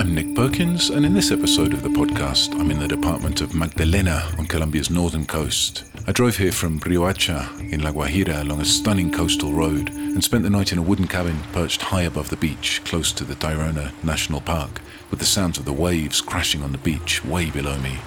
I'm Nick Perkins, and in this episode of the podcast, I'm in the department of Magdalena on Colombia's northern coast. I drove here from Riohacha in La Guajira along a stunning coastal road and spent the night in a wooden cabin perched high above the beach, close to the Tayrona National Park, with the sounds of the waves crashing on the beach way below me.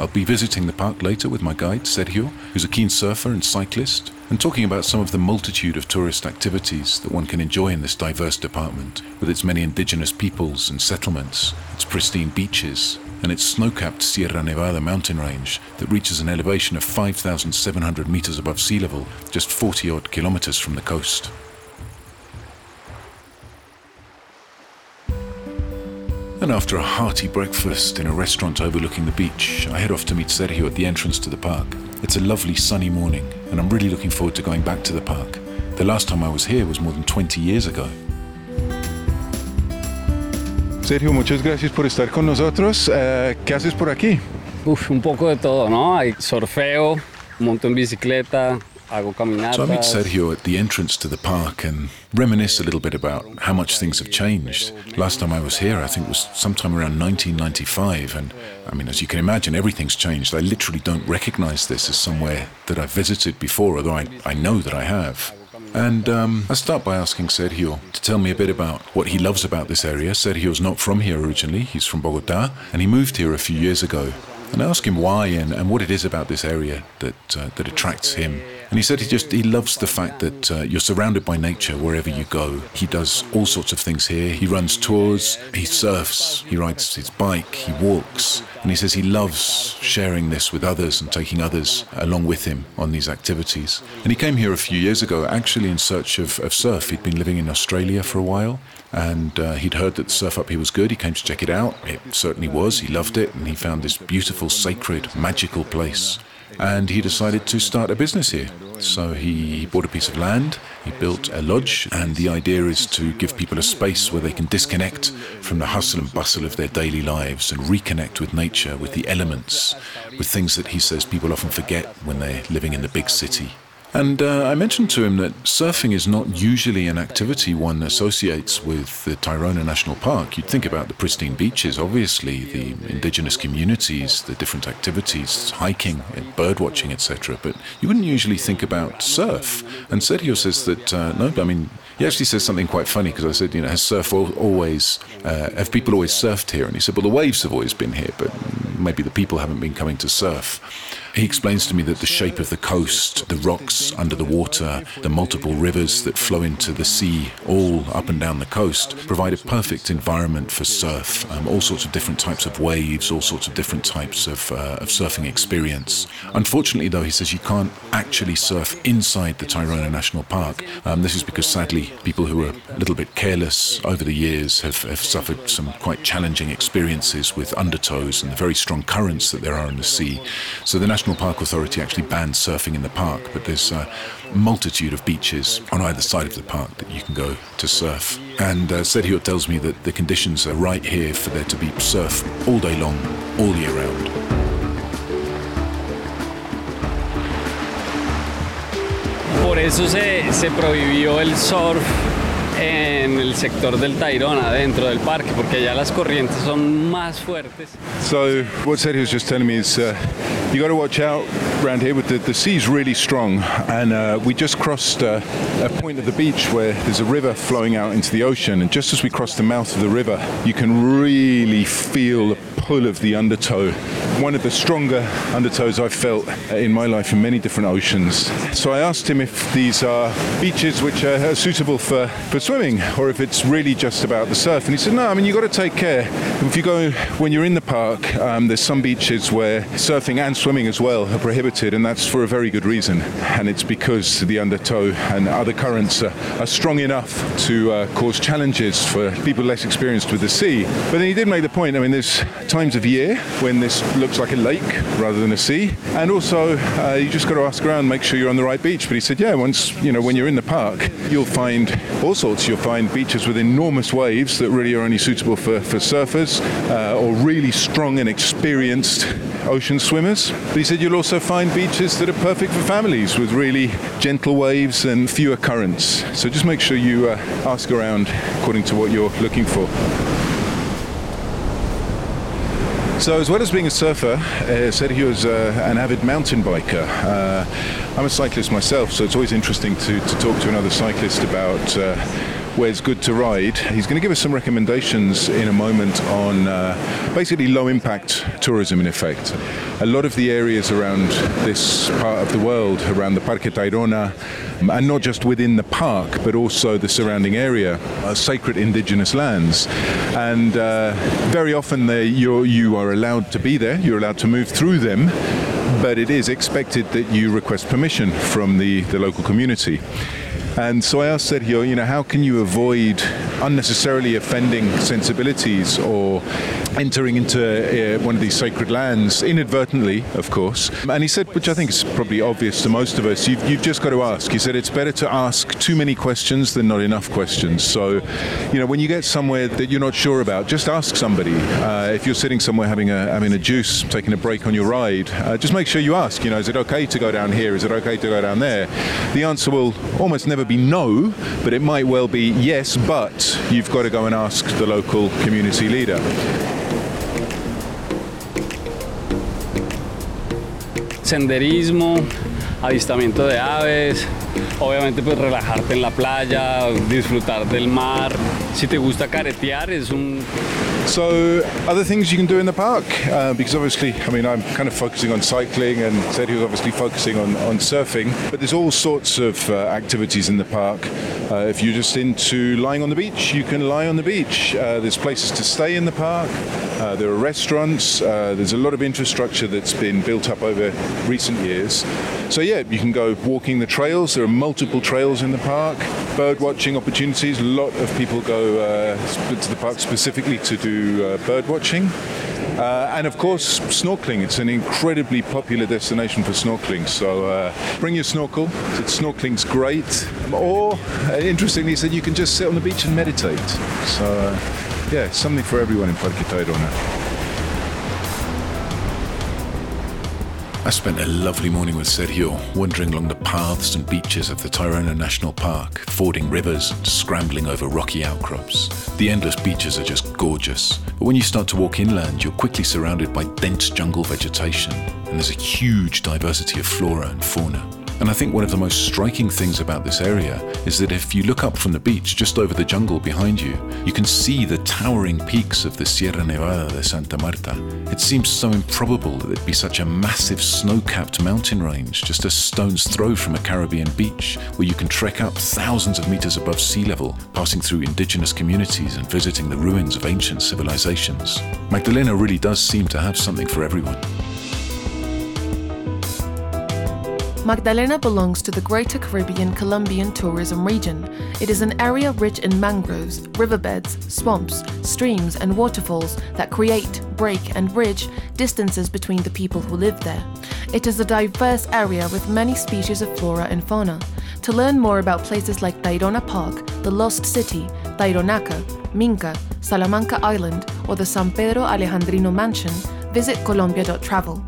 I'll be visiting the park later with my guide, Sergio, who's a keen surfer and cyclist, and talking about some of the multitude of tourist activities that one can enjoy in this diverse department, with its many indigenous peoples and settlements, its pristine beaches, and its snow capped Sierra Nevada mountain range that reaches an elevation of 5,700 meters above sea level, just 40 odd kilometers from the coast. And after a hearty breakfast in a restaurant overlooking the beach, I head off to meet Sergio at the entrance to the park. It's a lovely sunny morning, and I'm really looking forward to going back to the park. The last time I was here was more than 20 years ago. Sergio, muchas gracias por estar con nosotros. Eh, ¿Qué haces por aquí? Uf, un poco de todo, ¿no? Hay surfeo, monto en bicicleta, hago caminatas. So I meet Sergio at the entrance to the park and reminisce a little bit about how much things have changed. Last time I was here, I think was sometime around 1995, and I mean, as you can imagine, everything's changed. I literally don't recognize this as somewhere that I've visited before, although I, I know that I have. And um, I start by asking Sergio to tell me a bit about what he loves about this area. Sergio's not from here originally, he's from Bogota, and he moved here a few years ago. And I ask him why and, and what it is about this area that, uh, that attracts him. And he said he just he loves the fact that uh, you're surrounded by nature wherever you go. He does all sorts of things here. He runs tours, he surfs, he rides his bike, he walks, and he says he loves sharing this with others and taking others along with him on these activities. And he came here a few years ago, actually in search of, of surf. He'd been living in Australia for a while, and uh, he'd heard that surf up here was good. He came to check it out. It certainly was. He loved it, and he found this beautiful, sacred, magical place and he decided to start a business here. So he, bought a piece of land, he built a lodge, and the idea is to give people a space where they can disconnect from the hustle and bustle of their daily lives and reconnect with nature, with the elements, with things that he says people often forget when they're living in the big city. And uh, I mentioned to him that surfing is not usually an activity one associates with the Tayrona National Park. You'd think about the pristine beaches, obviously, the indigenous communities, the different activities, hiking, bird watching, etc. But you wouldn't usually think about surf. And Sergio says that, uh, no, I mean, he actually says something quite funny because I said, you know, has surf always, uh, have people always surfed here? And he said, well, the waves have always been here, but maybe the people haven't been coming to surf. He explains to me that the shape of the coast, the rocks under the water, the multiple rivers that flow into the sea, all up and down the coast, provide a perfect environment for surf. Um, all sorts of different types of waves, all sorts of different types of, uh, of surfing experience. Unfortunately, though, he says you can't actually surf inside the Tayrona National Park. Um, this is because, sadly, people who are a little bit careless over the years have, have suffered some quite challenging experiences with undertows and the very strong currents that there are in the sea. So the National National Park Authority actually banned surfing in the park, but there's a multitude of beaches on either side of the park that you can go to surf. And uh, Sergio tells me that the conditions are right here for there to be surf all day long, all year round. Por por eso se, se prohibió el surf en el sector del Tayrona, dentro del parque, porque allá las corrientes son más fuertes. So what Sergio was just telling me is uh, you got to watch out around here. With the, the sea's really strong, and uh, we just crossed uh, a point of the beach where there's a river flowing out into the ocean, and just as we crossed the mouth of the river, you can really feel the pull of the undertow. One of the stronger undertows I've felt in my life in many different oceans. So I asked him if these are beaches which are suitable for, for swimming or if it's really just about the surf. And he said, no, I mean, you've got to take care. If you go, when you're in the park, um, there's some beaches where surfing and swimming as well are prohibited, and that's for a very good reason. And it's because the undertow and other currents are, are strong enough to uh, cause challenges for people less experienced with the sea. But then he did make the point, I mean, there's of year when this looks like a lake rather than a sea. And also, uh, you just got to ask around, make sure you're on the right beach. But he said, yeah, once, you know, when you're in the park, you'll find all sorts. You'll find beaches with enormous waves that really are only suitable for, for surfers uh, or really strong and experienced ocean swimmers. But he said you'll also find beaches that are perfect for families with really gentle waves and fewer currents. So just make sure you uh, ask around according to what you're looking for. So, as well as being a surfer, uh, Sergio is uh, an avid mountain biker. Uh, I'm a cyclist myself, so it's always interesting to, to talk to another cyclist about uh, where it's good to ride. He's going to give us some recommendations in a moment on uh, basically low impact tourism, in effect. A lot of the areas around this part of the world, around the Parque Tayrona, and not just within the park, but also the surrounding area, are sacred indigenous lands. And uh, very often you're, you are allowed to be there, you're allowed to move through them, but it is expected that you request permission from the, the local community. And so I asked Sergio, you know, how can you avoid unnecessarily offending sensibilities or entering into uh, one of these sacred lands inadvertently, of course? And he said, which I think is probably obvious to most of us, you've, you've just got to ask. He said it's better to ask too many questions than not enough questions. So, you know, when you get somewhere that you're not sure about, just ask somebody. Uh, if you're sitting somewhere having a having a juice, taking a break on your ride, uh, just make sure you ask. You know, is it okay to go down here? Is it okay to go down there? The answer will almost never be no, but it might well be yes, but you've got to go and ask the local community leader. Senderismo, avistamiento de aves, obviamente pues relajarte en la playa, disfrutar del mar. Si te gusta caretear es un So, other things you can do in the park, uh, because obviously, I mean, I'm kind of focusing on cycling, and Sergio's obviously focusing on, on surfing, but there's all sorts of uh, activities in the park. Uh, if you're just into lying on the beach, you can lie on the beach. Uh, there's places to stay in the park. Uh, there are restaurants. Uh, there's a lot of infrastructure that's been built up over recent years. So yeah, you can go walking the trails. There are multiple trails in the park. Bird watching opportunities. A lot of people go uh, to the park specifically to do uh, bird watching. Uh, and of course, snorkeling. It's an incredibly popular destination for snorkeling. So uh, bring your snorkel. Snorkeling's great. Or, uh, interestingly, said you can just sit on the beach and meditate. So, uh, yeah, something for everyone in Parque Tayrona. I spent a lovely morning with Sergio, wandering along the paths and beaches of the Tayrona National Park, fording rivers, and scrambling over rocky outcrops. The endless beaches are just gorgeous, but when you start to walk inland, you're quickly surrounded by dense jungle vegetation, and there's a huge diversity of flora and fauna. And I think one of the most striking things about this area is that if you look up from the beach just over the jungle behind you, you can see the towering peaks of the Sierra Nevada de Santa Marta. It seems so improbable that there'd be such a massive snow capped mountain range just a stone's throw from a Caribbean beach where you can trek up thousands of meters above sea level, passing through indigenous communities and visiting the ruins of ancient civilizations. Magdalena really does seem to have something for everyone. Magdalena belongs to the Greater Caribbean Colombian tourism region. It is an area rich in mangroves, riverbeds, swamps, streams, and waterfalls that create, break, and bridge distances between the people who live there. It is a diverse area with many species of flora and fauna. To learn more about places like Tayrona Park, the Lost City, Taironaka, Minca, Salamanca Island, or the San Pedro Alejandrino Mansion, visit Colombia.travel.